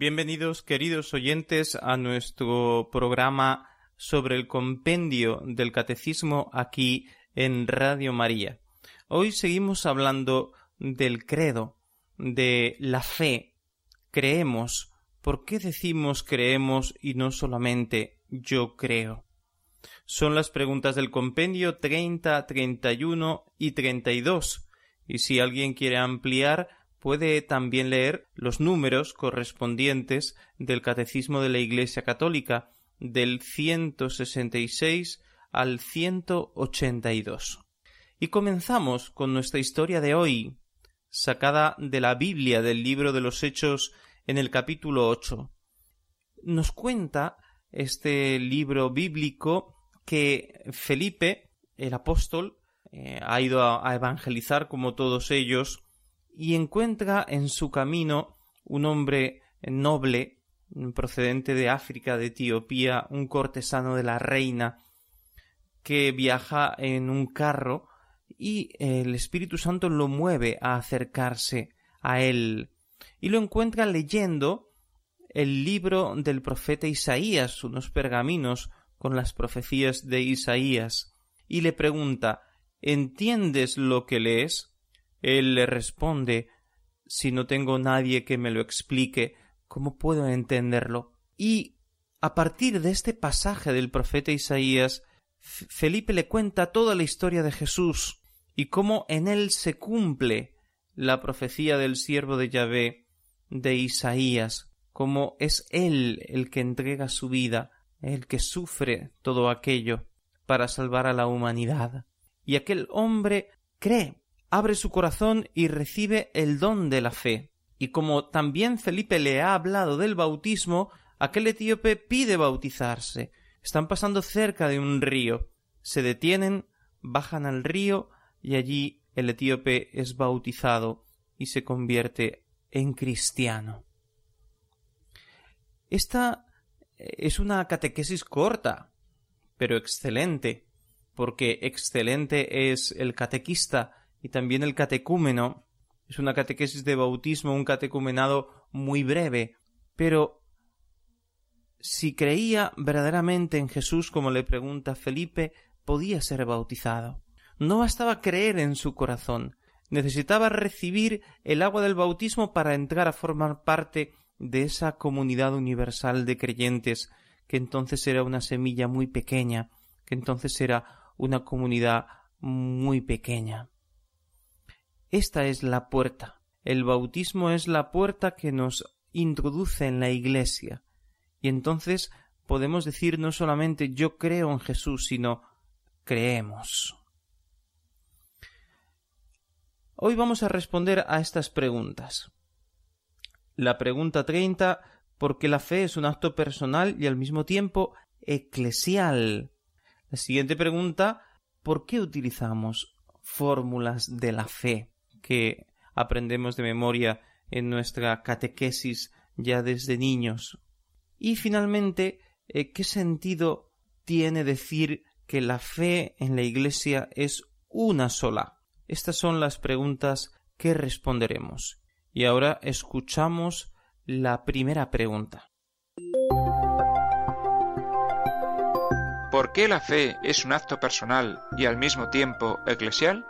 Bienvenidos, queridos oyentes, a nuestro programa sobre el compendio del catecismo aquí en Radio María. Hoy seguimos hablando del credo, de la fe. Creemos. ¿Por qué decimos creemos y no solamente yo creo? Son las preguntas del compendio 30, 31 y 32. Y si alguien quiere ampliar, puede también leer los números correspondientes del Catecismo de la Iglesia Católica del 166 al 182. Y comenzamos con nuestra historia de hoy, sacada de la Biblia del libro de los Hechos en el capítulo 8. Nos cuenta este libro bíblico que Felipe, el apóstol, eh, ha ido a evangelizar como todos ellos y encuentra en su camino un hombre noble procedente de África, de Etiopía, un cortesano de la reina, que viaja en un carro y el Espíritu Santo lo mueve a acercarse a él y lo encuentra leyendo el libro del profeta Isaías, unos pergaminos con las profecías de Isaías, y le pregunta ¿Entiendes lo que lees? Él le responde Si no tengo nadie que me lo explique, ¿cómo puedo entenderlo? Y a partir de este pasaje del profeta Isaías, Felipe le cuenta toda la historia de Jesús y cómo en él se cumple la profecía del siervo de Yahvé de Isaías, cómo es él el que entrega su vida, el que sufre todo aquello para salvar a la humanidad. Y aquel hombre cree abre su corazón y recibe el don de la fe. Y como también Felipe le ha hablado del bautismo, aquel etíope pide bautizarse. Están pasando cerca de un río. Se detienen, bajan al río y allí el etíope es bautizado y se convierte en cristiano. Esta es una catequesis corta, pero excelente, porque excelente es el catequista y también el catecúmeno. Es una catequesis de bautismo, un catecumenado muy breve, pero si creía verdaderamente en Jesús, como le pregunta Felipe, podía ser bautizado. No bastaba creer en su corazón, necesitaba recibir el agua del bautismo para entrar a formar parte de esa comunidad universal de creyentes, que entonces era una semilla muy pequeña, que entonces era una comunidad muy pequeña. Esta es la puerta. El bautismo es la puerta que nos introduce en la Iglesia. Y entonces podemos decir no solamente yo creo en Jesús, sino creemos. Hoy vamos a responder a estas preguntas. La pregunta treinta porque la fe es un acto personal y al mismo tiempo eclesial. La siguiente pregunta ¿por qué utilizamos fórmulas de la fe? Que aprendemos de memoria en nuestra catequesis ya desde niños. Y finalmente, eh, ¿qué sentido tiene decir que la fe en la Iglesia es una sola? Estas son las preguntas que responderemos. Y ahora escuchamos la primera pregunta. ¿Por qué la fe es un acto personal y al mismo tiempo eclesial?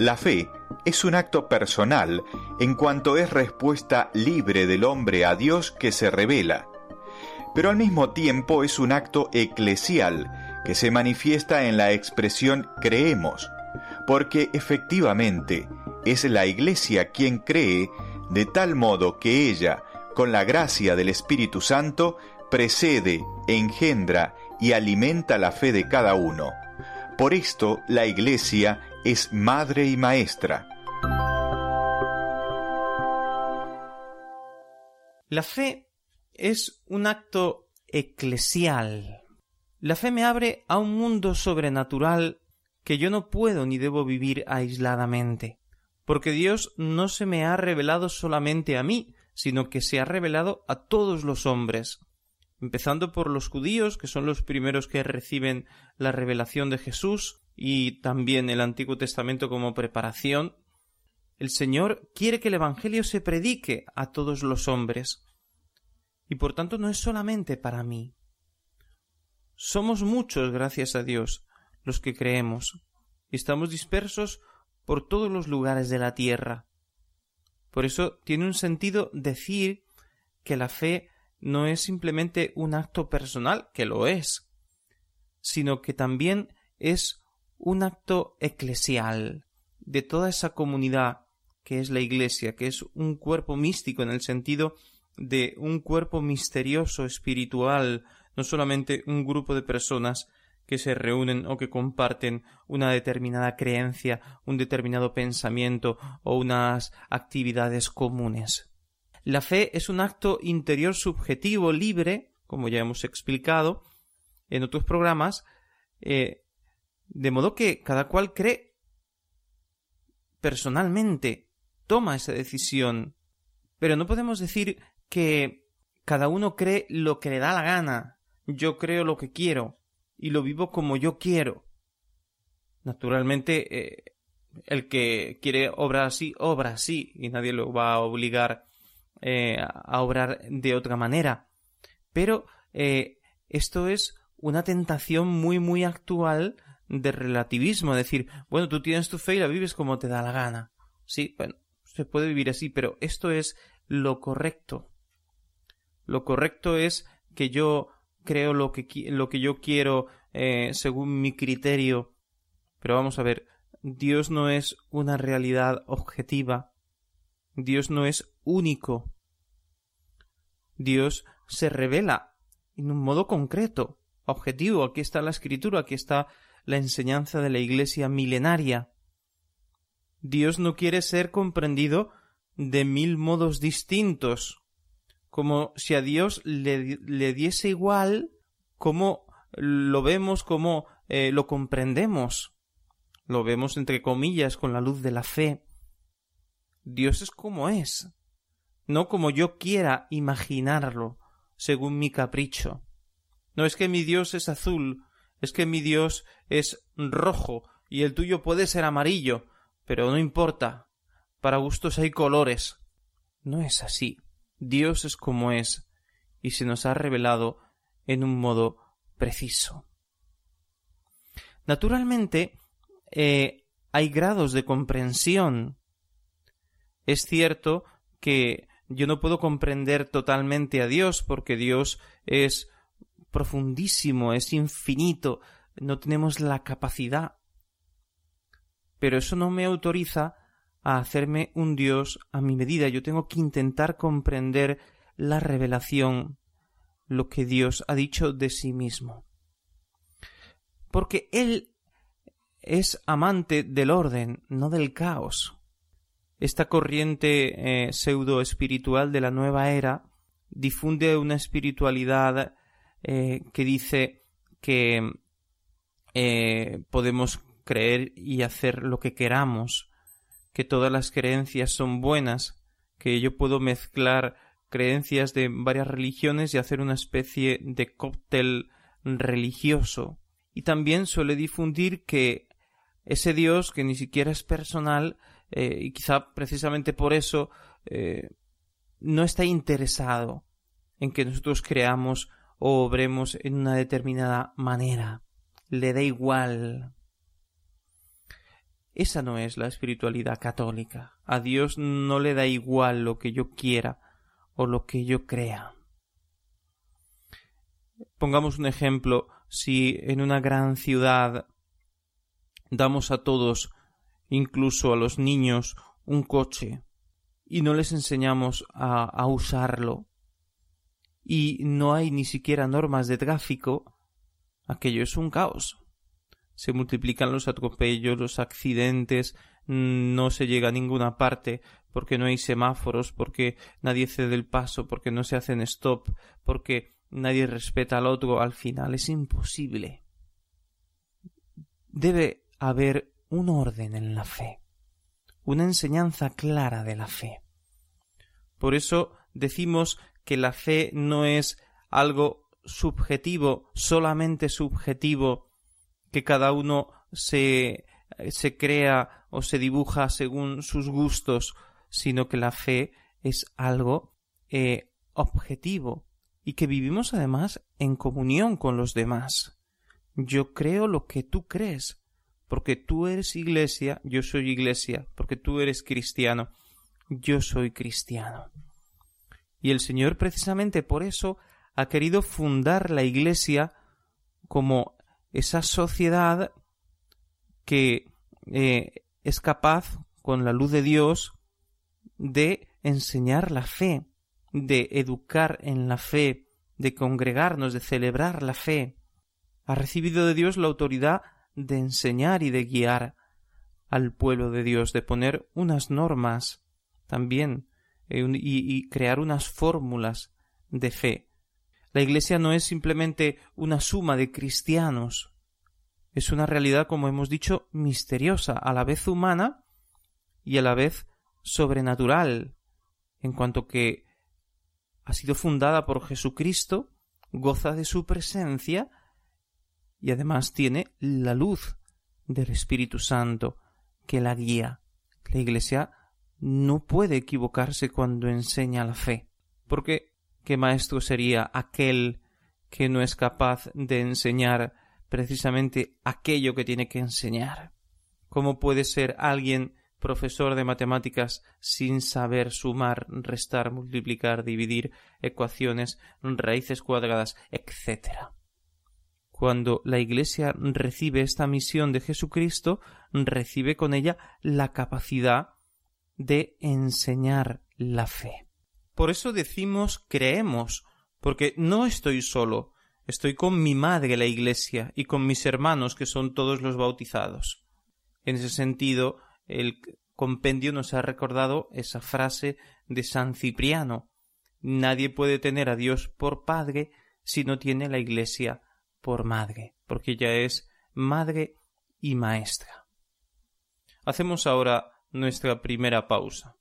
La fe es un acto personal en cuanto es respuesta libre del hombre a Dios que se revela, pero al mismo tiempo es un acto eclesial que se manifiesta en la expresión creemos, porque efectivamente es la Iglesia quien cree de tal modo que ella, con la gracia del Espíritu Santo, precede, engendra y alimenta la fe de cada uno. Por esto la Iglesia es madre y maestra. La fe es un acto eclesial. La fe me abre a un mundo sobrenatural que yo no puedo ni debo vivir aisladamente, porque Dios no se me ha revelado solamente a mí, sino que se ha revelado a todos los hombres, empezando por los judíos, que son los primeros que reciben la revelación de Jesús y también el Antiguo Testamento como preparación. El Señor quiere que el Evangelio se predique a todos los hombres, y por tanto no es solamente para mí. Somos muchos, gracias a Dios, los que creemos, y estamos dispersos por todos los lugares de la tierra. Por eso tiene un sentido decir que la fe no es simplemente un acto personal, que lo es, sino que también es un acto eclesial de toda esa comunidad que es la Iglesia, que es un cuerpo místico en el sentido de un cuerpo misterioso, espiritual, no solamente un grupo de personas que se reúnen o que comparten una determinada creencia, un determinado pensamiento o unas actividades comunes. La fe es un acto interior subjetivo libre, como ya hemos explicado en otros programas, eh, de modo que cada cual cree personalmente, toma esa decisión. Pero no podemos decir que cada uno cree lo que le da la gana. Yo creo lo que quiero y lo vivo como yo quiero. Naturalmente, eh, el que quiere obrar así, obra así, y nadie lo va a obligar eh, a obrar de otra manera. Pero eh, esto es una tentación muy, muy actual de relativismo, decir, bueno, tú tienes tu fe y la vives como te da la gana. Sí, bueno, se puede vivir así, pero esto es lo correcto. Lo correcto es que yo creo lo que, lo que yo quiero eh, según mi criterio. Pero vamos a ver, Dios no es una realidad objetiva. Dios no es único. Dios se revela en un modo concreto, objetivo. Aquí está la escritura, aquí está la enseñanza de la Iglesia milenaria. Dios no quiere ser comprendido de mil modos distintos como si a Dios le, le diese igual cómo lo vemos, cómo eh, lo comprendemos. Lo vemos entre comillas con la luz de la fe. Dios es como es, no como yo quiera imaginarlo, según mi capricho. No es que mi Dios es azul, es que mi Dios es rojo y el tuyo puede ser amarillo, pero no importa. Para gustos hay colores. No es así. Dios es como es, y se nos ha revelado en un modo preciso. Naturalmente, eh, hay grados de comprensión. Es cierto que yo no puedo comprender totalmente a Dios porque Dios es profundísimo, es infinito, no tenemos la capacidad. Pero eso no me autoriza a hacerme un Dios a mi medida. Yo tengo que intentar comprender la revelación, lo que Dios ha dicho de sí mismo. Porque Él es amante del orden, no del caos. Esta corriente eh, pseudo espiritual de la nueva era difunde una espiritualidad eh, que dice que eh, podemos creer y hacer lo que queramos, que todas las creencias son buenas, que yo puedo mezclar creencias de varias religiones y hacer una especie de cóctel religioso. Y también suele difundir que ese Dios, que ni siquiera es personal, eh, y quizá precisamente por eso no está interesado en que nosotros creamos o obremos en una determinada manera. Le da igual. Esa no es la espiritualidad católica. A Dios no le da igual lo que yo quiera o lo que yo crea. Pongamos un ejemplo, si en una gran ciudad damos a todos, incluso a los niños, un coche y no les enseñamos a, a usarlo y no hay ni siquiera normas de tráfico, aquello es un caos se multiplican los atropellos, los accidentes, no se llega a ninguna parte, porque no hay semáforos, porque nadie cede el paso, porque no se hacen stop, porque nadie respeta al otro, al final es imposible. Debe haber un orden en la fe, una enseñanza clara de la fe. Por eso decimos que la fe no es algo subjetivo, solamente subjetivo, que cada uno se, se crea o se dibuja según sus gustos, sino que la fe es algo eh, objetivo y que vivimos además en comunión con los demás. Yo creo lo que tú crees, porque tú eres iglesia, yo soy iglesia, porque tú eres cristiano, yo soy cristiano. Y el Señor precisamente por eso ha querido fundar la iglesia como esa sociedad que eh, es capaz, con la luz de Dios, de enseñar la fe, de educar en la fe, de congregarnos, de celebrar la fe. Ha recibido de Dios la autoridad de enseñar y de guiar al pueblo de Dios, de poner unas normas también eh, y crear unas fórmulas de fe. La Iglesia no es simplemente una suma de cristianos, es una realidad, como hemos dicho, misteriosa, a la vez humana y a la vez sobrenatural, en cuanto que ha sido fundada por Jesucristo, goza de su presencia y además tiene la luz del Espíritu Santo que la guía. La Iglesia no puede equivocarse cuando enseña la fe, porque ¿qué maestro sería aquel que no es capaz de enseñar precisamente aquello que tiene que enseñar? ¿Cómo puede ser alguien profesor de matemáticas sin saber sumar, restar, multiplicar, dividir, ecuaciones, raíces cuadradas, etc. Cuando la Iglesia recibe esta misión de Jesucristo, recibe con ella la capacidad de enseñar la fe. Por eso decimos creemos, porque no estoy solo, estoy con mi madre la Iglesia y con mis hermanos que son todos los bautizados. En ese sentido, el compendio nos ha recordado esa frase de San Cipriano Nadie puede tener a Dios por padre si no tiene la Iglesia por madre, porque ella es madre y maestra. Hacemos ahora nuestra primera pausa.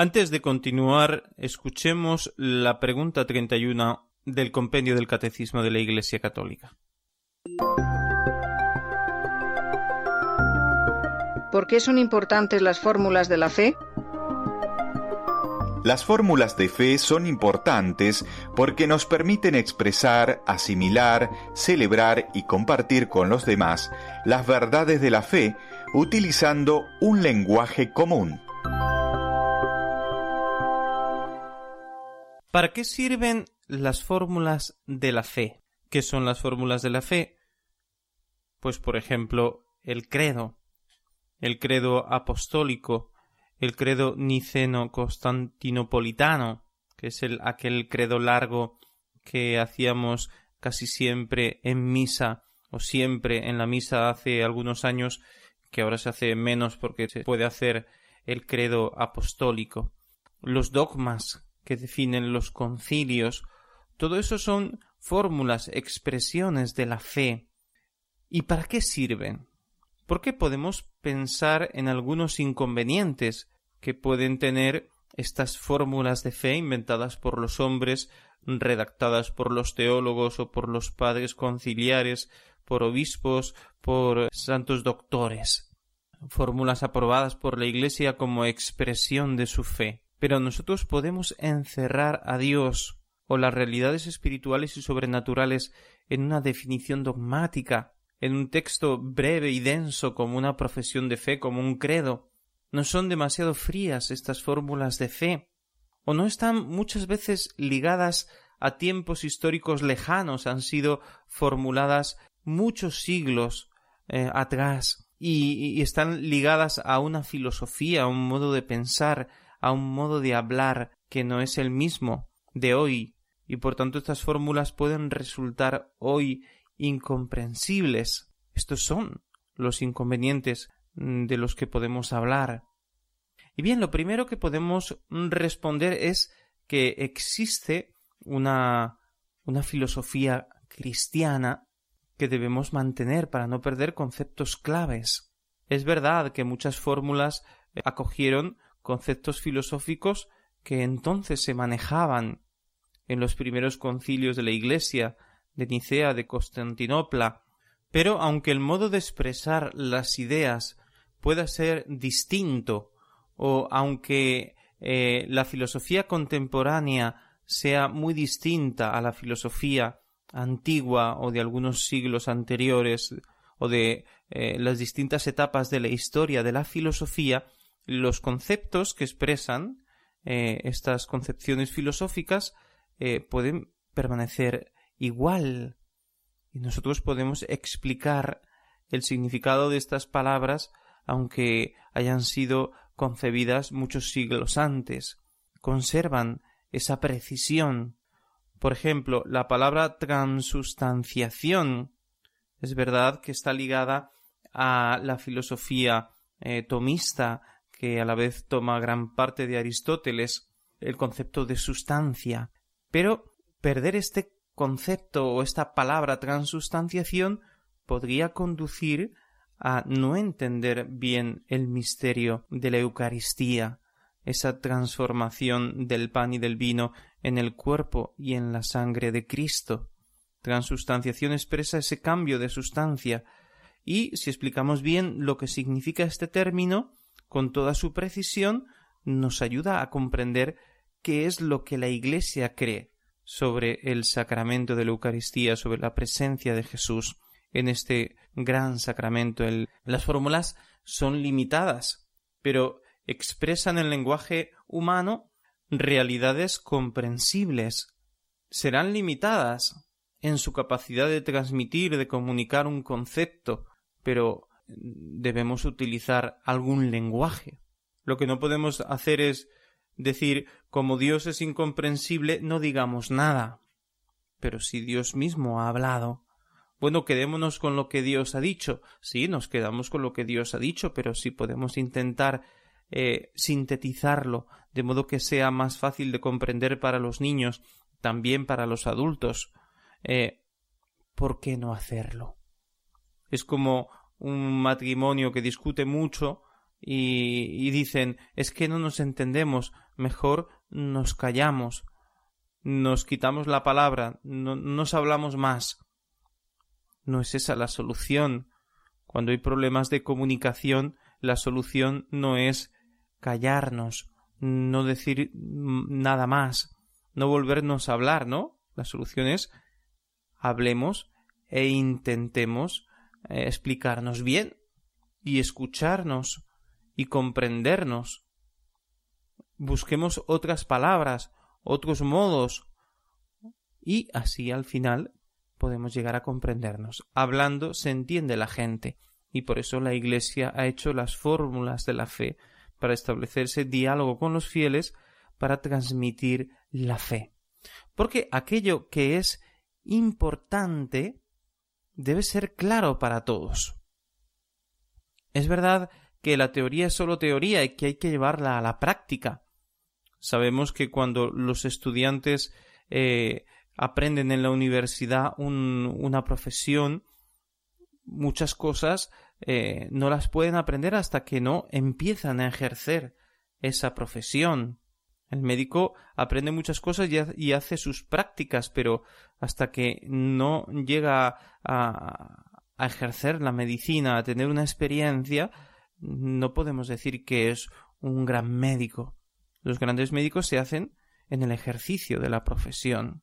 Antes de continuar, escuchemos la pregunta 31 del compendio del Catecismo de la Iglesia Católica. ¿Por qué son importantes las fórmulas de la fe? Las fórmulas de fe son importantes porque nos permiten expresar, asimilar, celebrar y compartir con los demás las verdades de la fe utilizando un lenguaje común. ¿Para qué sirven las fórmulas de la fe? ¿Qué son las fórmulas de la fe? Pues por ejemplo, el credo, el credo apostólico, el credo niceno-constantinopolitano, que es el, aquel credo largo que hacíamos casi siempre en misa o siempre en la misa hace algunos años, que ahora se hace menos porque se puede hacer el credo apostólico. Los dogmas que definen los concilios, todo eso son fórmulas, expresiones de la fe. ¿Y para qué sirven? Porque podemos pensar en algunos inconvenientes que pueden tener estas fórmulas de fe inventadas por los hombres, redactadas por los teólogos o por los padres conciliares, por obispos, por santos doctores, fórmulas aprobadas por la Iglesia como expresión de su fe. Pero nosotros podemos encerrar a Dios o las realidades espirituales y sobrenaturales en una definición dogmática, en un texto breve y denso como una profesión de fe, como un credo, ¿No son demasiado frías estas fórmulas de fe? ¿O no están muchas veces ligadas a tiempos históricos lejanos, han sido formuladas muchos siglos eh, atrás y, y están ligadas a una filosofía, a un modo de pensar, a un modo de hablar que no es el mismo de hoy, y por tanto estas fórmulas pueden resultar hoy incomprensibles. Estos son los inconvenientes de los que podemos hablar. Y bien, lo primero que podemos responder es que existe una, una filosofía cristiana que debemos mantener para no perder conceptos claves. Es verdad que muchas fórmulas acogieron conceptos filosóficos que entonces se manejaban en los primeros concilios de la Iglesia, de Nicea, de Constantinopla, pero aunque el modo de expresar las ideas pueda ser distinto o aunque eh, la filosofía contemporánea sea muy distinta a la filosofía antigua o de algunos siglos anteriores o de eh, las distintas etapas de la historia de la filosofía, los conceptos que expresan eh, estas concepciones filosóficas pueden permanecer igual y nosotros podemos explicar el significado de estas palabras aunque hayan sido concebidas muchos siglos antes, conservan esa precisión. Por ejemplo, la palabra transustanciación es verdad que está ligada a la filosofía eh, tomista, que a la vez toma gran parte de Aristóteles, el concepto de sustancia. Pero perder este concepto o esta palabra transustanciación podría conducir a no entender bien el misterio de la Eucaristía, esa transformación del pan y del vino en el cuerpo y en la sangre de Cristo. Transustanciación expresa ese cambio de sustancia, y si explicamos bien lo que significa este término, con toda su precisión, nos ayuda a comprender qué es lo que la Iglesia cree sobre el sacramento de la Eucaristía, sobre la presencia de Jesús en este gran sacramento. las fórmulas son limitadas, pero expresan en lenguaje humano realidades comprensibles. Serán limitadas en su capacidad de transmitir, de comunicar un concepto, pero debemos utilizar algún lenguaje. Lo que no podemos hacer es decir como Dios es incomprensible, no digamos nada. Pero si Dios mismo ha hablado, bueno, quedémonos con lo que Dios ha dicho. Sí, nos quedamos con lo que Dios ha dicho, pero si podemos intentar eh, sintetizarlo de modo que sea más fácil de comprender para los niños, también para los adultos, eh, ¿por qué no hacerlo? Es como un matrimonio que discute mucho y, dicen es que no nos entendemos, mejor nos callamos, nos quitamos la palabra, no nos hablamos más. No es esa la solución. Cuando hay problemas de comunicación, la solución no es callarnos, no decir nada más, no volvernos a hablar, ¿no? La solución es hablemos e intentemos explicarnos bien y escucharnos y comprendernos. Busquemos otras palabras, otros modos y así al final podemos llegar a comprendernos. Hablando se entiende la gente y por eso la Iglesia ha hecho las fórmulas de la fe para establecerse diálogo con los fieles para transmitir la fe. Porque aquello que es importante debe ser claro para todos. Es verdad que la teoría es solo teoría y que hay que llevarla a la práctica. Sabemos que cuando los estudiantes eh, aprenden en la universidad una profesión, muchas cosas eh, no las pueden aprender hasta que no empiezan a ejercer esa profesión. El médico aprende muchas cosas y, hace sus prácticas, pero hasta que no llega a, a ejercer la medicina, a tener una experiencia, no podemos decir que es un gran médico. Los grandes médicos se hacen en el ejercicio de la profesión.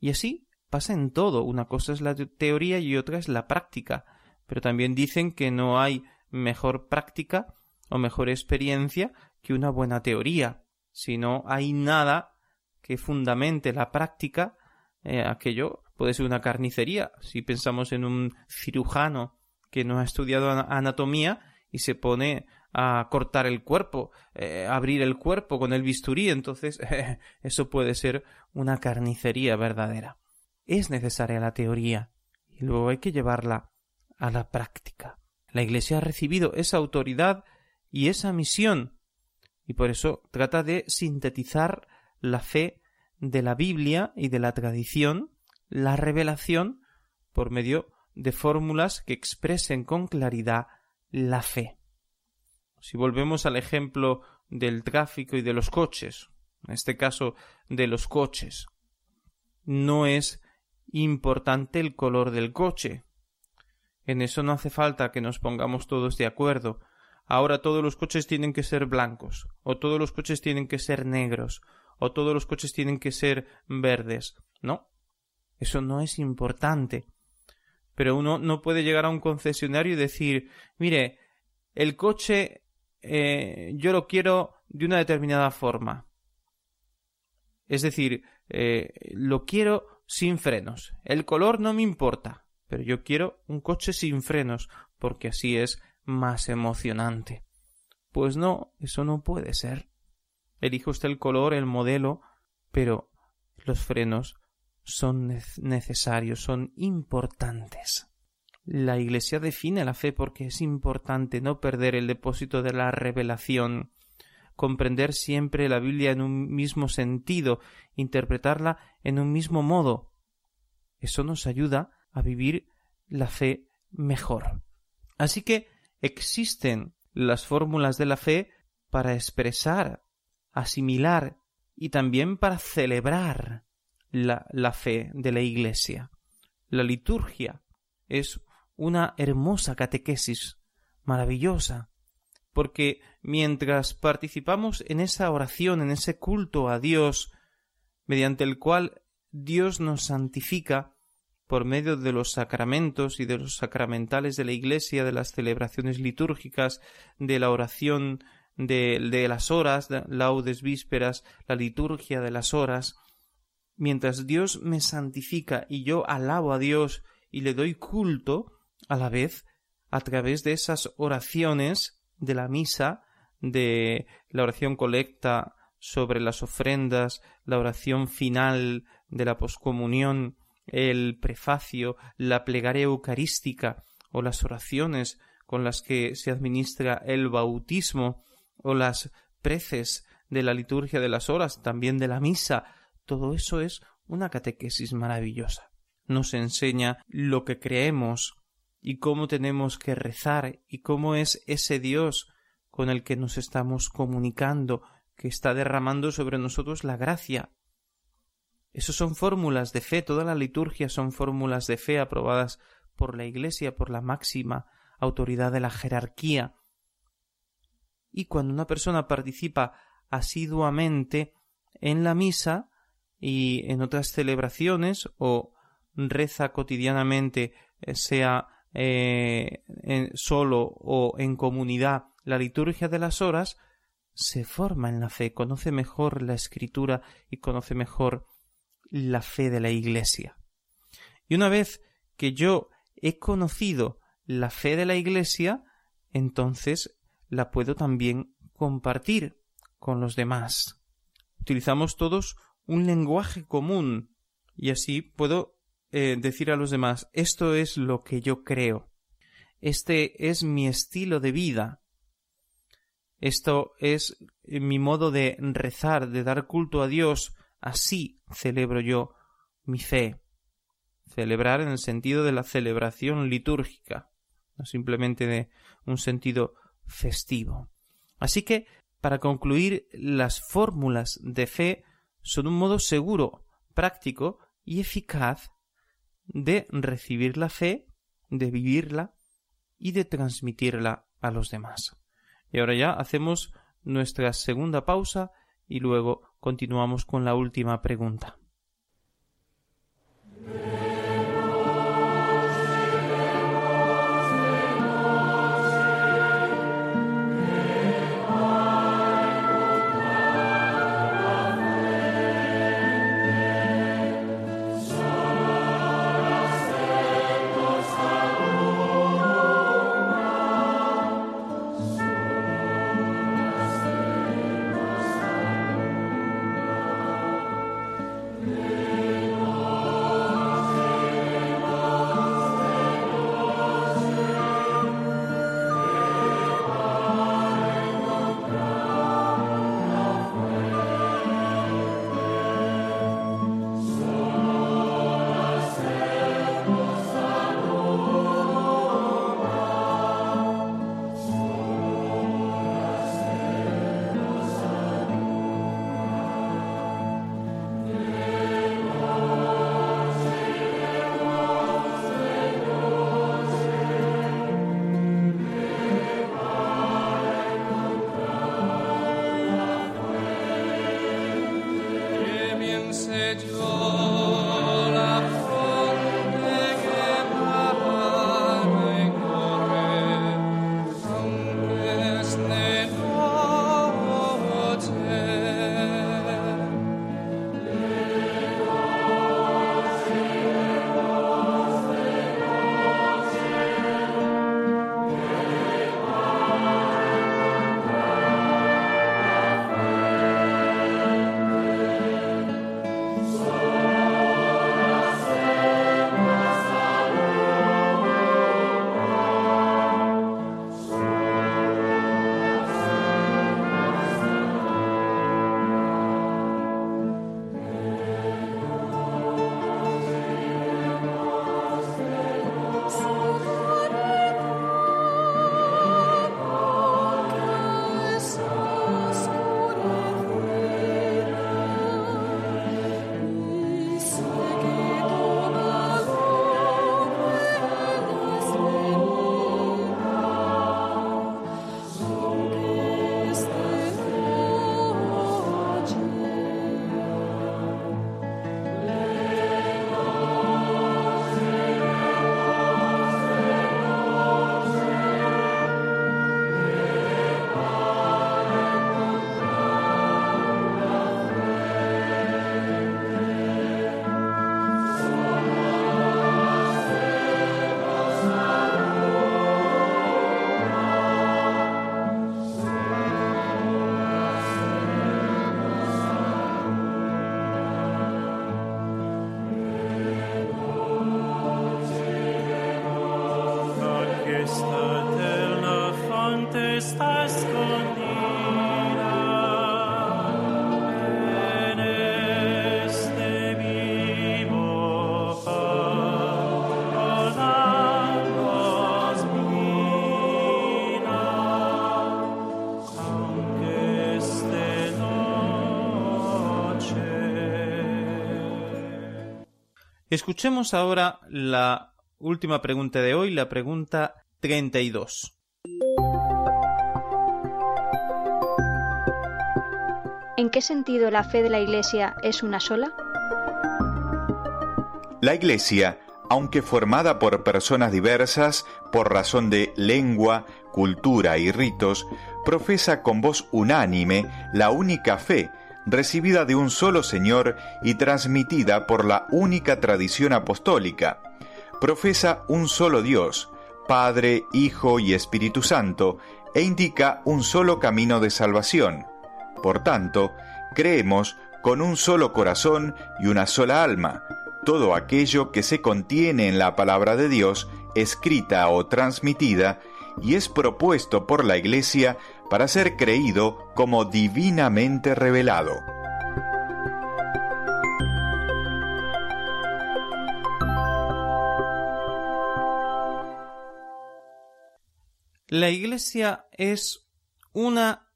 Y así pasa en todo. Una cosa es la teoría y otra es la práctica. Pero también dicen que no hay mejor práctica o mejor experiencia que una buena teoría. Si no hay nada que fundamente la práctica, eh, aquello puede ser una carnicería. Si pensamos en un cirujano que no ha estudiado anatomía y se pone a cortar el cuerpo, eh, abrir el cuerpo con el bisturí, entonces eso puede ser una carnicería verdadera. Es necesaria la teoría y luego hay que llevarla a la práctica. La Iglesia ha recibido esa autoridad y esa misión y por eso trata de sintetizar la fe de la Biblia y de la tradición, la revelación, por medio de fórmulas que expresen con claridad la fe. Si volvemos al ejemplo del tráfico y de los coches, en este caso de los coches, no es importante el color del coche. En eso no hace falta que nos pongamos todos de acuerdo. Ahora todos los coches tienen que ser blancos, o todos los coches tienen que ser negros, o todos los coches tienen que ser verdes. No, eso no es importante. Pero uno no puede llegar a un concesionario y decir, mire, el coche eh, yo lo quiero de una determinada forma. Es decir, eh, lo quiero sin frenos. El color no me importa, pero yo quiero un coche sin frenos, porque así es más emocionante. Pues no, eso no puede ser. Elige usted el color, el modelo, pero los frenos son necesarios, son importantes. La Iglesia define la fe porque es importante no perder el depósito de la revelación, comprender siempre la Biblia en un mismo sentido, interpretarla en un mismo modo. Eso nos ayuda a vivir la fe mejor. Así que existen las fórmulas de la fe para expresar, asimilar y también para celebrar la, la fe de la Iglesia. La liturgia es una hermosa catequesis, maravillosa, porque mientras participamos en esa oración, en ese culto a Dios, mediante el cual Dios nos santifica por medio de los sacramentos y de los sacramentales de la Iglesia, de las celebraciones litúrgicas, de la oración de, las horas, laudes vísperas, la liturgia de las horas, mientras Dios me santifica y yo alabo a Dios y le doy culto, a la vez a través de esas oraciones de la misa, de la oración colecta sobre las ofrendas, la oración final de la poscomunión, el prefacio, la plegaria eucarística o las oraciones con las que se administra el bautismo o las preces de la liturgia de las horas, también de la misa, todo eso es una catequesis maravillosa. Nos enseña lo que creemos, y cómo tenemos que rezar y cómo es ese Dios con el que nos estamos comunicando, que está derramando sobre nosotros la gracia. Esas son fórmulas de fe, toda la liturgia son fórmulas de fe aprobadas por la Iglesia, por la máxima autoridad de la jerarquía. Y cuando una persona participa asiduamente en la misa y en otras celebraciones o reza cotidianamente, eh, sea eh, solo o en comunidad, la liturgia de las horas, se forma en la fe, conoce mejor la escritura y conoce mejor la fe de la Iglesia. Y una vez que yo he conocido la fe de la Iglesia, entonces la puedo también compartir con los demás. Utilizamos todos un lenguaje común y así puedo eh, decir a los demás esto es lo que yo creo. Este es mi estilo de vida. Esto es mi modo de rezar, de dar culto a Dios. Así celebro yo mi fe. Celebrar en el sentido de la celebración litúrgica, no simplemente de un sentido festivo. Así que, para concluir, las fórmulas de fe son un modo seguro, práctico y eficaz de recibir la fe, de vivirla y de transmitirla a los demás. Y ahora ya hacemos nuestra segunda pausa y luego continuamos con la última pregunta. Escuchemos ahora la última pregunta de hoy, la pregunta 32. ¿En qué sentido la fe de la Iglesia es una sola? La Iglesia, aunque formada por personas diversas por razón de lengua, cultura y ritos, profesa con voz unánime la única fe, recibida de un solo Señor y transmitida por la única tradición apostólica. Profesa un solo Dios, Padre, Hijo y Espíritu Santo, e indica un solo camino de salvación. Por tanto, creemos con un solo corazón y una sola alma, todo aquello que se contiene en la palabra de Dios, escrita o transmitida, y es propuesto por la Iglesia para ser creído como divinamente revelado. La Iglesia es una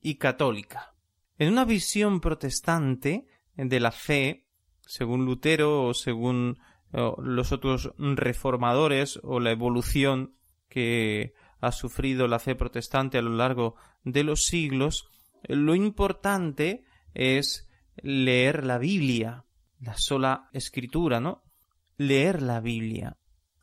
y católica. En una visión protestante de la fe, según Lutero o según los otros reformadores o la evolución que ha sufrido la fe protestante a lo largo de los siglos, lo importante es leer la Biblia, la sola escritura, ¿no? Leer la Biblia.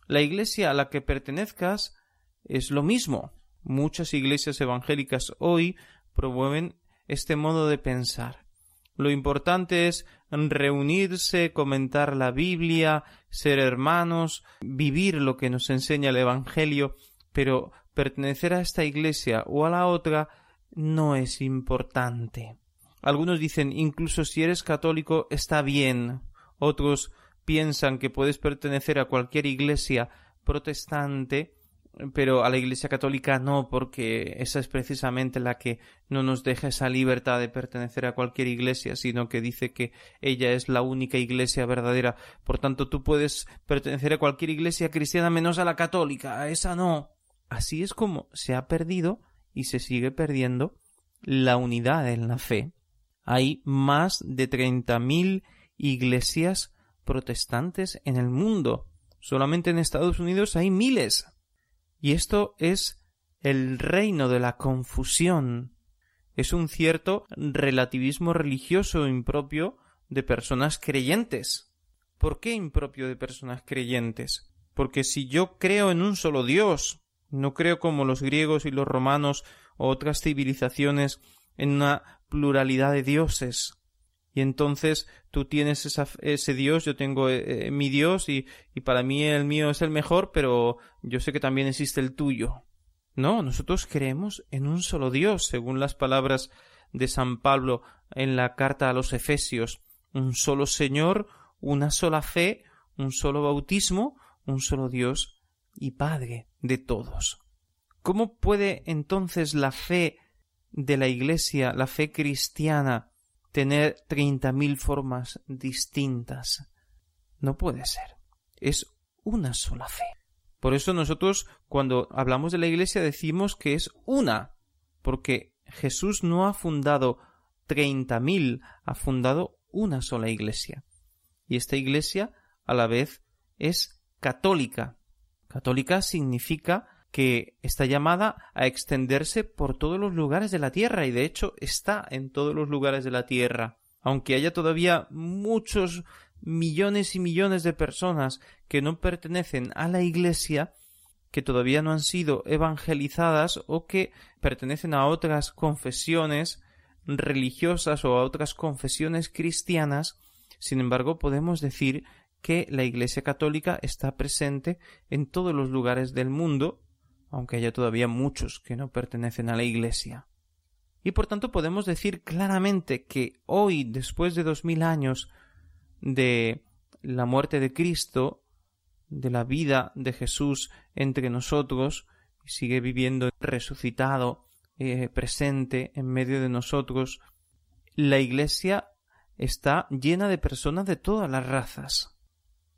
La iglesia a la que pertenezcas es lo mismo. Muchas iglesias evangélicas hoy promueven este modo de pensar. Lo importante es reunirse, comentar la Biblia, ser hermanos, vivir lo que nos enseña el Evangelio, pero pertenecer a esta iglesia o a la otra no es importante. Algunos dicen incluso si eres católico está bien. Otros piensan que puedes pertenecer a cualquier iglesia protestante pero a la Iglesia Católica no, porque esa es precisamente la que no nos deja esa libertad de pertenecer a cualquier iglesia, sino que dice que ella es la única iglesia verdadera. Por tanto, tú puedes pertenecer a cualquier iglesia cristiana menos a la católica, a esa no. Así es como se ha perdido y se sigue perdiendo la unidad en la fe. Hay más de treinta mil iglesias protestantes en el mundo. Solamente en Estados Unidos hay miles. Y esto es el reino de la confusión. Es un cierto relativismo religioso impropio de personas creyentes. ¿Por qué impropio de personas creyentes? Porque si yo creo en un solo Dios, no creo como los griegos y los romanos o otras civilizaciones en una pluralidad de dioses, y entonces tú tienes ese Dios, yo tengo eh, eh, mi Dios y, y para mí el mío es el mejor, pero yo sé que también existe el tuyo. No, nosotros creemos en un solo Dios, según las palabras de San Pablo en la carta a los Efesios, un solo Señor, una sola fe, un solo bautismo, un solo Dios y Padre de todos. ¿Cómo puede entonces la fe de la Iglesia, la fe cristiana, tener treinta mil formas distintas. No puede ser. Es una sola fe. Por eso nosotros cuando hablamos de la Iglesia decimos que es una, porque Jesús no ha fundado treinta mil, ha fundado una sola Iglesia. Y esta Iglesia a la vez es católica. Católica significa que está llamada a extenderse por todos los lugares de la Tierra y de hecho está en todos los lugares de la Tierra. Aunque haya todavía muchos millones y millones de personas que no pertenecen a la Iglesia, que todavía no han sido evangelizadas o que pertenecen a otras confesiones religiosas o a otras confesiones cristianas, sin embargo podemos decir que la Iglesia católica está presente en todos los lugares del mundo aunque haya todavía muchos que no pertenecen a la Iglesia. Y por tanto podemos decir claramente que hoy, después de dos mil años de la muerte de Cristo, de la vida de Jesús entre nosotros, sigue viviendo resucitado, eh, presente en medio de nosotros, la Iglesia está llena de personas de todas las razas,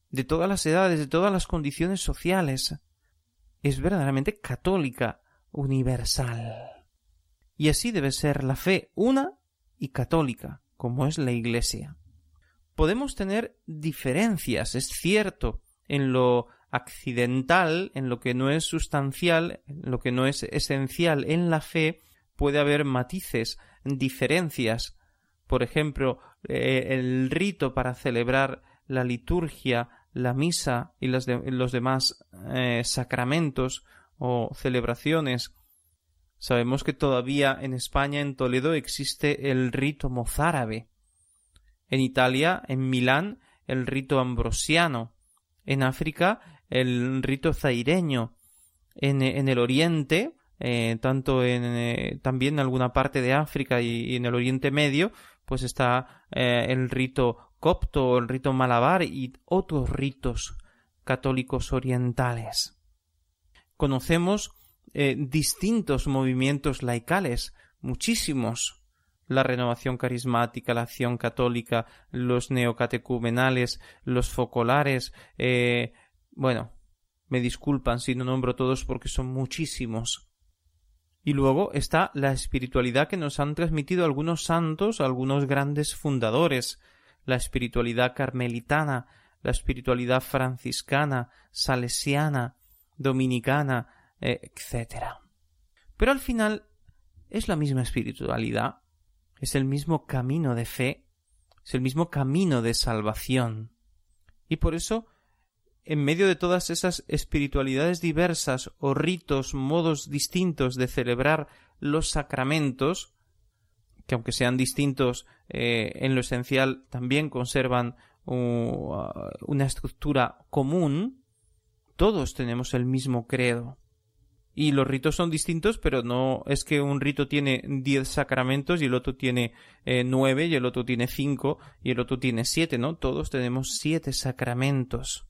de todas las edades, de todas las condiciones sociales, es verdaderamente católica, universal. Y así debe ser la fe una y católica, como es la Iglesia. podemos tener diferencias, es cierto, en lo accidental, en lo que no es sustancial, en lo que no es esencial en la fe, puede haber matices, diferencias. Por ejemplo, eh, el rito para celebrar la liturgia, la misa y los, demás eh, sacramentos o celebraciones. Sabemos que todavía en España, en Toledo, existe el rito mozárabe. En Italia, en Milán, el rito ambrosiano. En África, el rito zaireño. En, el Oriente, eh, tanto en, eh, también en alguna parte de África y, en el Oriente Medio, pues está el rito copto, el rito malabar y otros ritos católicos orientales. Conocemos distintos movimientos laicales, muchísimos, la renovación carismática, la acción católica, los neocatecumenales, los focolares, bueno, me disculpan si no nombro todos porque son muchísimos. Y luego está la espiritualidad que nos han transmitido algunos santos, algunos grandes fundadores, la espiritualidad carmelitana, la espiritualidad franciscana, salesiana, dominicana, eh, etc. Pero al final es la misma espiritualidad, es el mismo camino de fe, es el mismo camino de salvación. Y por eso en medio de todas esas espiritualidades diversas o ritos, modos distintos de celebrar los sacramentos, que aunque sean distintos eh, en lo esencial, también conservan una estructura común, todos tenemos el mismo credo. Y los ritos son distintos, pero no es que un rito tiene diez sacramentos y el otro tiene eh, nueve y el otro tiene cinco y el otro tiene siete, ¿no? Todos tenemos siete sacramentos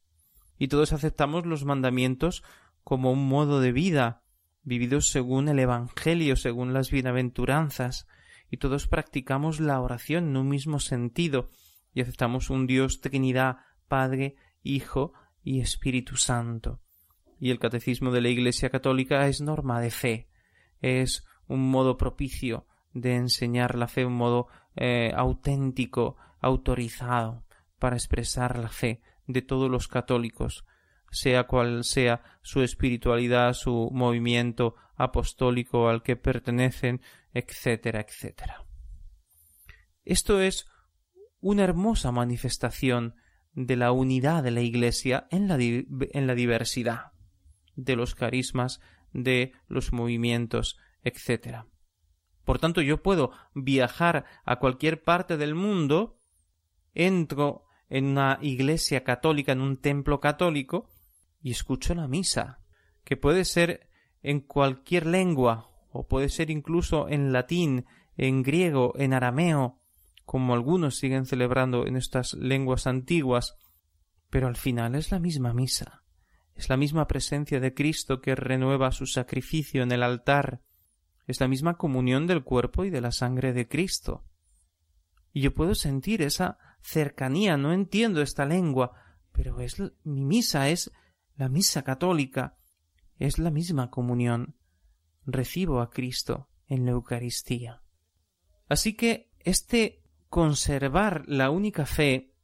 y todos aceptamos los mandamientos como un modo de vida, vividos según el Evangelio, según las bienaventuranzas, y todos practicamos la oración en un mismo sentido, y aceptamos un Dios Trinidad, Padre, Hijo y Espíritu Santo. Y el catecismo de la Iglesia Católica es norma de fe, es un modo propicio de enseñar la fe, un modo eh, auténtico, autorizado para expresar la fe de todos los católicos, sea cual sea su espiritualidad, su movimiento apostólico al que pertenecen, etcétera, etcétera. Esto es una hermosa manifestación de la unidad de la Iglesia en la, en la diversidad de los carismas, de los movimientos, etcétera. Por tanto, yo puedo viajar a cualquier parte del mundo, entro en una iglesia católica, en un templo católico, y escucho la misa, que puede ser en cualquier lengua, o puede ser incluso en latín, en griego, en arameo, como algunos siguen celebrando en estas lenguas antiguas, pero al final es la misma misa, es la misma presencia de Cristo que renueva su sacrificio en el altar, es la misma comunión del cuerpo y de la sangre de Cristo. Y yo puedo sentir esa cercanía, no entiendo esta lengua, pero es mi misa, es la misa católica, es la misma comunión. Recibo a Cristo en la Eucaristía. Así que este conservar la única fe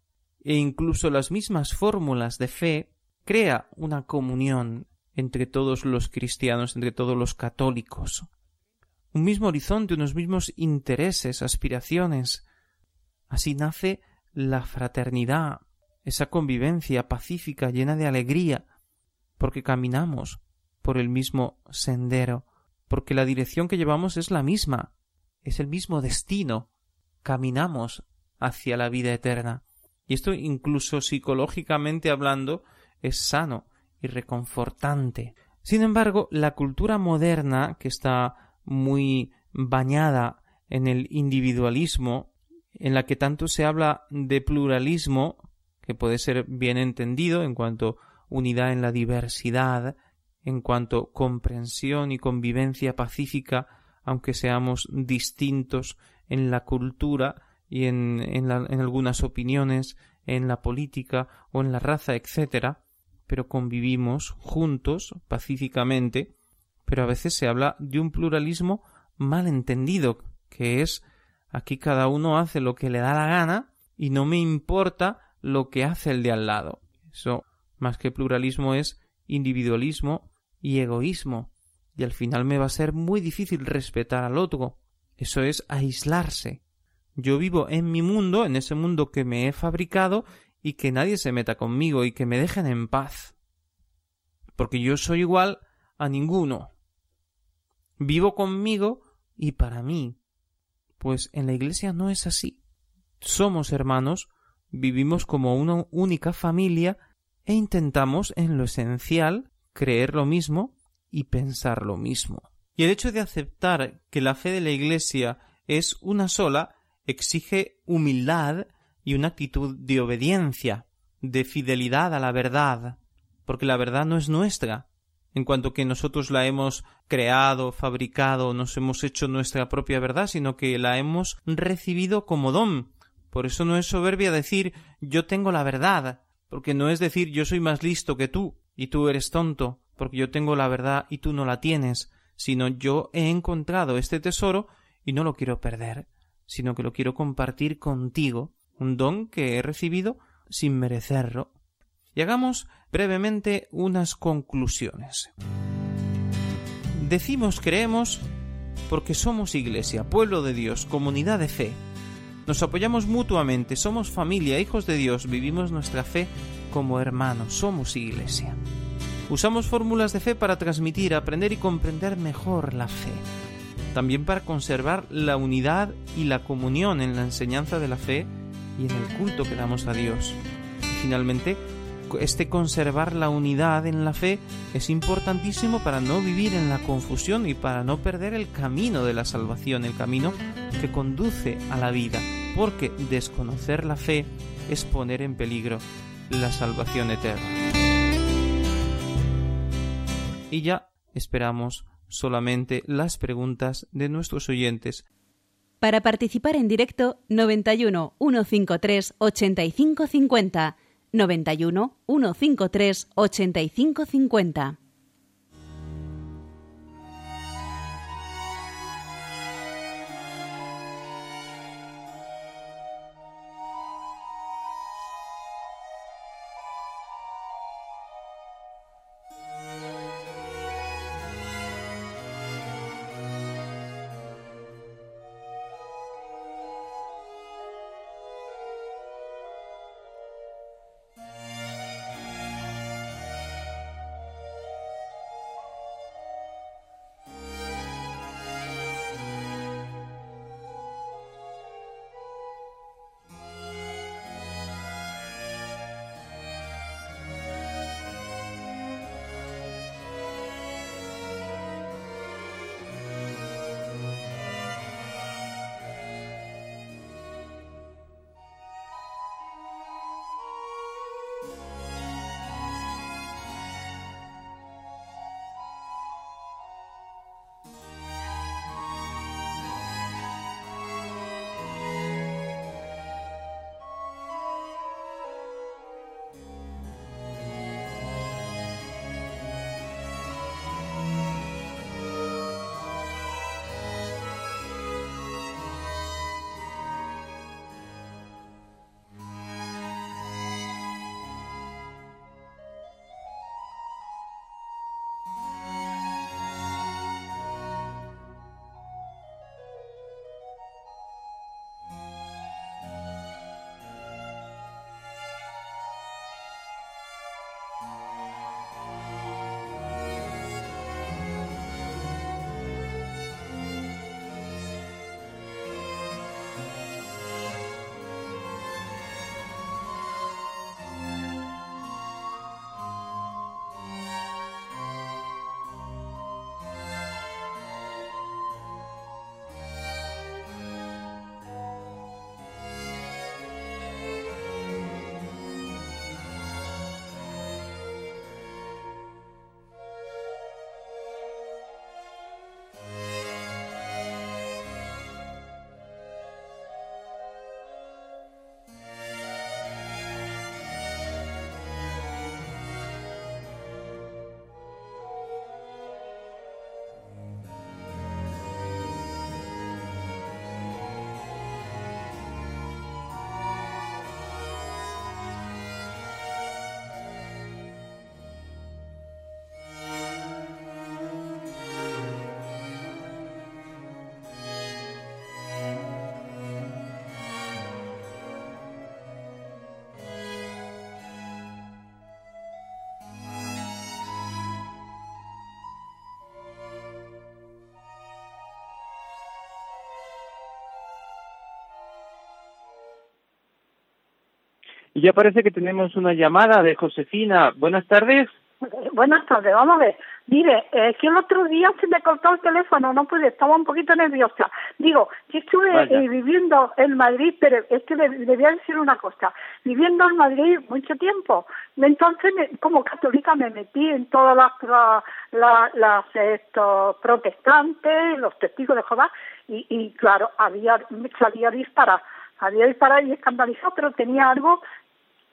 e incluso las mismas fórmulas de fe crea una comunión entre todos los cristianos, entre todos los católicos. Un mismo horizonte, unos mismos intereses, aspiraciones. Así nace la fraternidad, esa convivencia pacífica llena de alegría, porque caminamos por el mismo sendero, porque la dirección que llevamos es la misma, es el mismo destino, caminamos hacia la vida eterna. Y esto incluso psicológicamente hablando es sano y reconfortante. Sin embargo, la cultura moderna, que está muy bañada en el individualismo, en la que tanto se habla de pluralismo, que puede ser bien entendido en cuanto unidad en la diversidad, en cuanto comprensión y convivencia pacífica, aunque seamos distintos en la cultura y en, en, algunas opiniones, en la política o en la raza, etc., pero convivimos juntos pacíficamente, pero a veces se habla de un pluralismo mal entendido, que es Aquí cada uno hace lo que le da la gana y no me importa lo que hace el de al lado. Eso, más que pluralismo, es individualismo y egoísmo, y al final me va a ser muy difícil respetar al otro. Eso es aislarse. Yo vivo en mi mundo, en ese mundo que me he fabricado, y que nadie se meta conmigo y que me dejen en paz. Porque yo soy igual a ninguno. Vivo conmigo y para mí. Pues en la iglesia no es así. Somos hermanos, vivimos como una única familia e intentamos en lo esencial creer lo mismo y pensar lo mismo. Y el hecho de aceptar que la fe de la Iglesia es una sola exige humildad y una actitud de obediencia, de fidelidad a la verdad, porque la verdad no es nuestra, en cuanto que nosotros la hemos creado, fabricado, nos hemos hecho nuestra propia verdad, sino que la hemos recibido como don. Por eso no es soberbia decir yo tengo la verdad, porque no es decir yo soy más listo que tú y tú eres tonto, porque yo tengo la verdad y tú no la tienes, sino yo he encontrado este tesoro y no lo quiero perder, sino que lo quiero compartir contigo, un don que he recibido sin merecerlo. Y hagamos brevemente unas conclusiones. Decimos creemos porque somos iglesia, pueblo de Dios, comunidad de fe. Nos apoyamos mutuamente, somos familia, hijos de Dios, vivimos nuestra fe como hermanos, somos iglesia. Usamos fórmulas de fe para transmitir, aprender y comprender mejor la fe. También para conservar la unidad y la comunión en la enseñanza de la fe y en el culto que damos a Dios. Y finalmente, este conservar la unidad en la fe es importantísimo para no vivir en la confusión y para no perder el camino de la salvación, el camino que conduce a la vida, porque desconocer la fe es poner en peligro la salvación eterna. Y ya esperamos solamente las preguntas de nuestros oyentes. Para participar en directo 91 153 8550 91 153 8550 Y ya parece que tenemos una llamada de Josefina. Buenas tardes. Buenas tardes, vamos a ver. Mire, eh, que el otro día se me cortó el teléfono, no pude, estaba un poquito nerviosa. Digo, que estuve eh, viviendo en Madrid, pero es que le, voy a decir una cosa. Viviendo en Madrid mucho tiempo, entonces como católica me metí en todas las, las estos, protestantes, los testigos de Jehová, y, y claro, había salía disparar, había disparar y escandalizado, pero tenía algo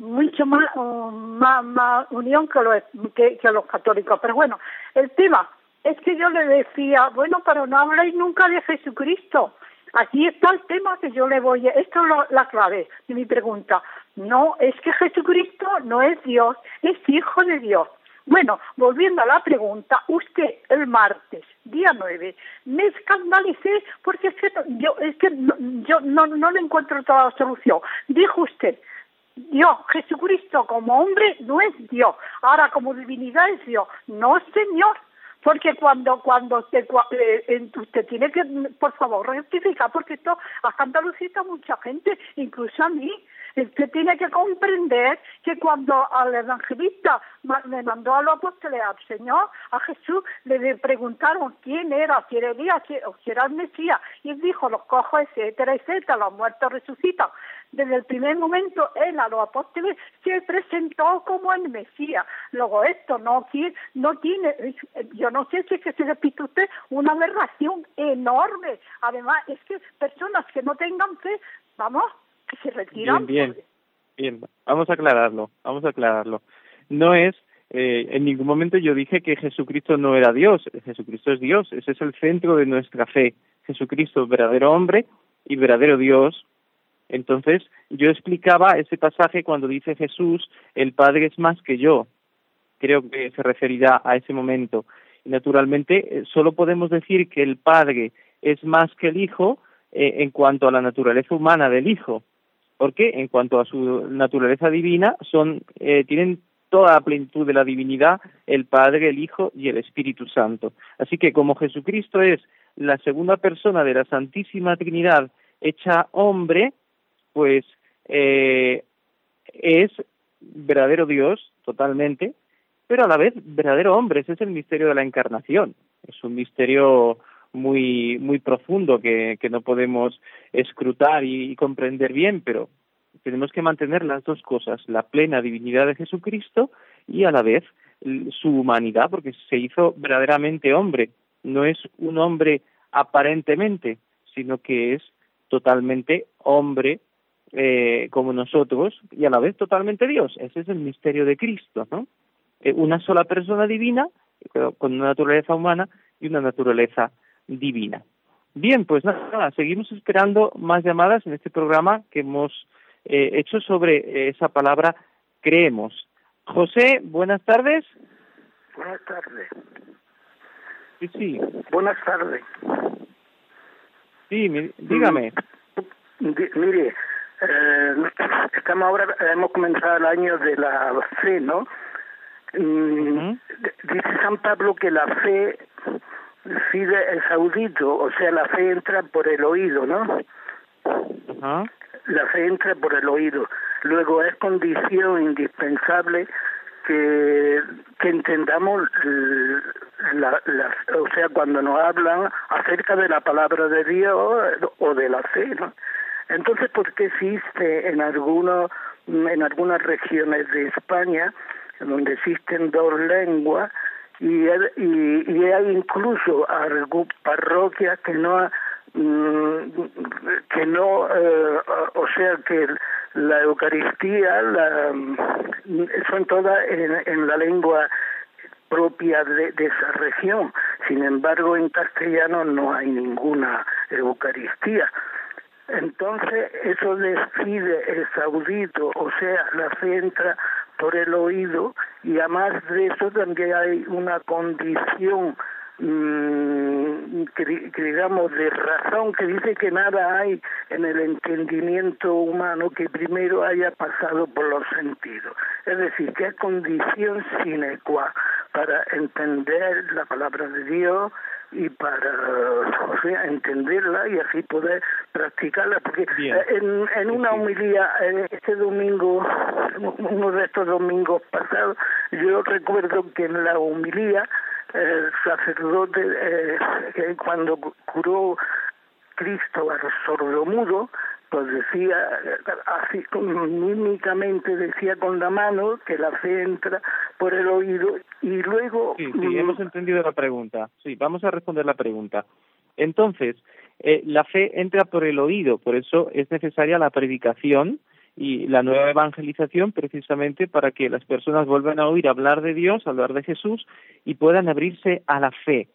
mucho más, más, más unión que los, que, los católicos. Pero bueno, el tema es que yo le decía, bueno, pero no habláis nunca de Jesucristo. Aquí está el tema que yo le voy, a, esto es la clave de mi pregunta. No, es que Jesucristo no es Dios, es hijo de Dios. Bueno, volviendo a la pregunta, usted el martes, día 9, me escandalicé porque es que yo, es que yo no, no le encuentro toda la solución. Dijo usted, Dios, Jesucristo como hombre no es Dios. Ahora como divinidad es Dios. No, Señor. Porque cuando cuando usted, eh, usted tiene que, por favor, rectificar, porque esto ha a mucha gente, incluso a mí. Usted tiene que comprender que cuando al evangelista me mandó a los apóstoles al Señor, a Jesús, le preguntaron quién era, si era Elías, si era el Mesías, y él dijo, los cojos, etcétera, etcétera, los muertos resucitan. Desde el primer momento, él a los apóstoles se presentó como el Mesías. Luego esto no, no tiene, yo no sé si es que se repite usted, una aberración enorme. Además, es que personas que no tengan fe, vamos, se. Bien, bien, Vamos a aclararlo, vamos a aclararlo. No es, eh, en ningún momento yo dije que Jesucristo no era Dios. Jesucristo es Dios, ese es el centro de nuestra fe. Jesucristo, verdadero hombre y verdadero Dios. Entonces, yo explicaba ese pasaje cuando dice Jesús, el Padre es más que yo. Creo que se referirá a ese momento. Naturalmente, eh, solo podemos decir que el Padre es más que el Hijo eh, en cuanto a la naturaleza humana del Hijo porque en cuanto a su naturaleza divina son eh, tienen toda la plenitud de la divinidad el Padre, el Hijo y el Espíritu Santo. Así que como Jesucristo es la segunda persona de la Santísima Trinidad hecha hombre, pues eh, es verdadero Dios totalmente, pero a la vez verdadero hombre. Ese es el misterio de la encarnación. Es un misterio muy muy profundo que, que no podemos escrutar y, comprender bien, pero tenemos que mantener las dos cosas, la plena divinidad de Jesucristo y a la vez su humanidad, porque se hizo verdaderamente hombre, no es un hombre aparentemente, sino que es totalmente hombre eh, como nosotros y a la vez totalmente Dios. Ese es el misterio de Cristo, ¿no? Eh, una sola persona divina con una naturaleza humana y una naturaleza divina. Bien, pues nada, seguimos esperando más llamadas en este programa que hemos eh, hecho sobre eh, esa palabra creemos. José, buenas tardes. Buenas tardes. Sí, sí. Buenas tardes. Sí, dígame. Mm, mire, eh, estamos ahora, hemos comenzado el año de la fe, ¿no? Mm, dice San Pablo que la fe fide es audito, o sea, la fe entra por el oído, ¿no? La fe entra por el oído. Luego es condición indispensable que, que entendamos la, la, o sea, cuando nos hablan acerca de la palabra de Dios o de la fe, ¿no? Entonces, ¿por qué existe en algunos en algunas regiones de España donde existen dos lenguas y, y, hay incluso parroquias que no mm, que no eh, o sea que la Eucaristía la, mm, son todas en, la lengua propia de, de, esa región. Sin embargo, en castellano no hay ninguna Eucaristía. Entonces, eso decide el saudito, o sea, la fe entra por el oído y además de eso también hay una condición mm, que, digamos de razón que dice que nada hay en el entendimiento humano que primero haya pasado por los sentidos. Es decir que es condición sine qua para entender la palabra de Dios y para entenderla y así poder practicarla porque en, en una homilía este domingo uno de estos domingos pasados yo recuerdo que en la homilía el sacerdote eh, cuando curó Cristo al sordomudo pues decía así mímicamente decía con la mano que la fe entra por el oído y luego sí, sí hemos entendido la pregunta. Sí vamos a responder la pregunta. Entonces eh, la fe entra por el oído por eso es necesaria la predicación y la nueva evangelización precisamente para que las personas vuelvan a oír hablar de Dios, hablar de Jesús y puedan abrirse a la fe.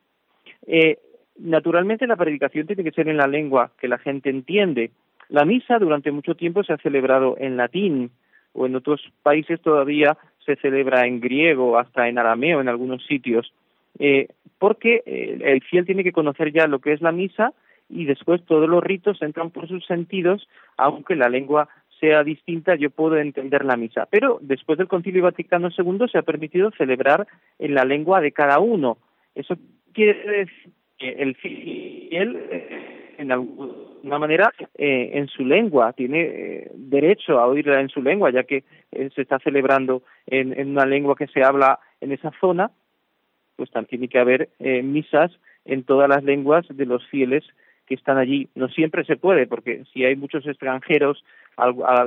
Eh, naturalmente la predicación tiene que ser en la lengua que la gente entiende. La misa durante mucho tiempo se ha celebrado en latín o en otros países todavía se celebra en griego, hasta en arameo en algunos sitios, eh, porque eh, el fiel tiene que conocer ya lo que es la misa y después todos los ritos entran por sus sentidos, aunque la lengua sea distinta, yo puedo entender la misa. Pero después del Concilio Vaticano II se ha permitido celebrar en la lengua de cada uno. Eso quiere decir que el fiel, eh, en alguna manera, eh, en su lengua, tiene eh, derecho a oírla en su lengua, ya que se está celebrando en, en, una lengua que se habla en esa zona, pues también tiene que haber misas en todas las lenguas de los fieles que están allí. No siempre se puede, porque si hay muchos extranjeros,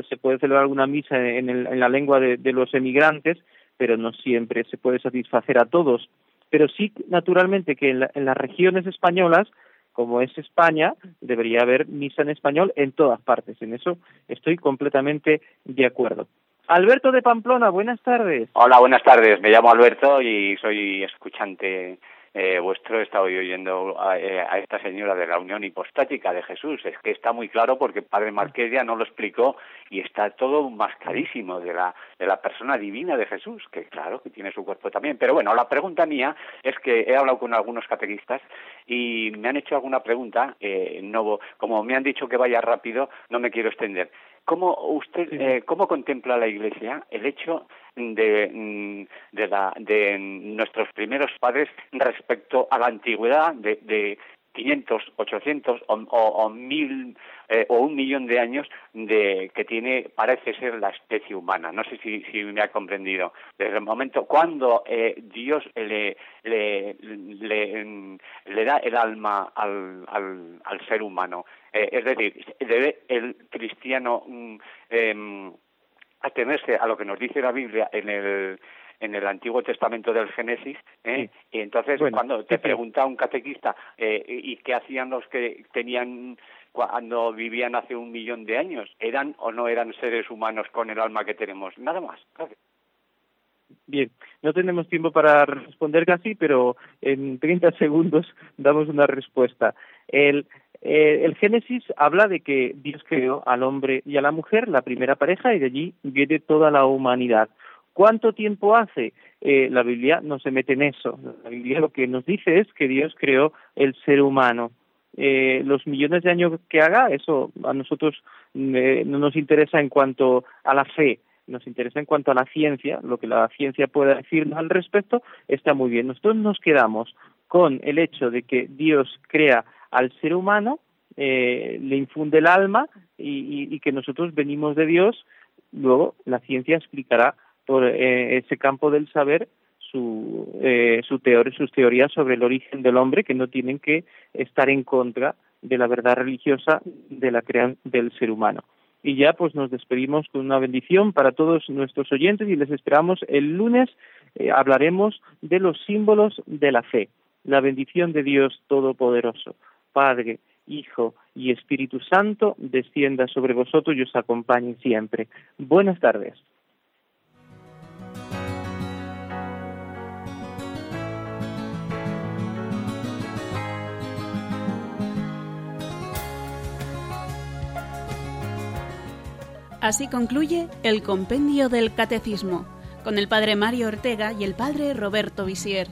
se puede celebrar alguna misa en, la lengua de, los emigrantes, pero no siempre se puede satisfacer a todos. Pero sí, naturalmente, que en, en las regiones españolas, como es España, debería haber misa en español en todas partes. En eso estoy completamente de acuerdo. Alberto de Pamplona, buenas tardes. Hola, buenas tardes. Me llamo Alberto y soy escuchante eh, vuestro está hoy oyendo eh, a, esta señora de la unión hipostática de Jesús. Es que está muy claro porque Padre Marqués ya no lo explicó y está todo mascarísimo de la, de la persona divina de Jesús, que claro que tiene su cuerpo también. Pero bueno, la pregunta mía es que he hablado con algunos catequistas y me han hecho alguna pregunta. Eh, no, como me han dicho que vaya rápido, no me quiero extender. ¿Cómo usted, eh, cómo contempla la Iglesia el hecho de, mm, de, la, de nuestros primeros padres respecto a la antigüedad de, de 500, 800 o, o, mil eh, o un millón de años de que tiene parece ser la especie humana. No sé si, si me ha comprendido. Desde el momento cuando eh, Dios le, le, le, le, da el alma al, al, al ser humano, eh, es decir, debe el cristiano mm, eh, atenerse a lo que nos dice la Biblia en el en el Antiguo Testamento del Génesis, ¿eh? y entonces cuando te pregunta un catequista eh, y qué hacían los que tenían cuando vivían hace un millón de años, eran o no eran seres humanos con el alma que tenemos, nada más. Bien, no tenemos tiempo para responder casi, pero en 30 segundos damos una respuesta. El, eh, el Génesis habla de que Dios creó al hombre y a la mujer, la primera pareja, y de allí viene toda la humanidad. ¿Cuánto tiempo hace? Eh, la Biblia no se mete en eso. La Biblia lo que nos dice es que Dios creó el ser humano. Eh, los millones de años que haga, eso a nosotros no nos interesa en cuanto a la fe, nos interesa en cuanto a la ciencia, lo que la ciencia pueda decirnos al respecto, está muy bien. Nosotros nos quedamos con el hecho de que Dios crea al ser humano, eh, le infunde el alma y, que nosotros venimos de Dios. Luego la ciencia explicará por eh, ese campo del saber su, eh, su sus teorías sobre el origen del hombre que no tienen que estar en contra de la verdad religiosa de la del ser humano. Y ya pues nos despedimos con una bendición para todos nuestros oyentes y les esperamos el lunes hablaremos de los símbolos de la fe. La bendición de Dios Todopoderoso. Padre, Hijo y Espíritu Santo, descienda sobre vosotros y os acompañe siempre. Buenas tardes. Así concluye el compendio del Catecismo, con el Padre Mario Ortega y el Padre Roberto Visier.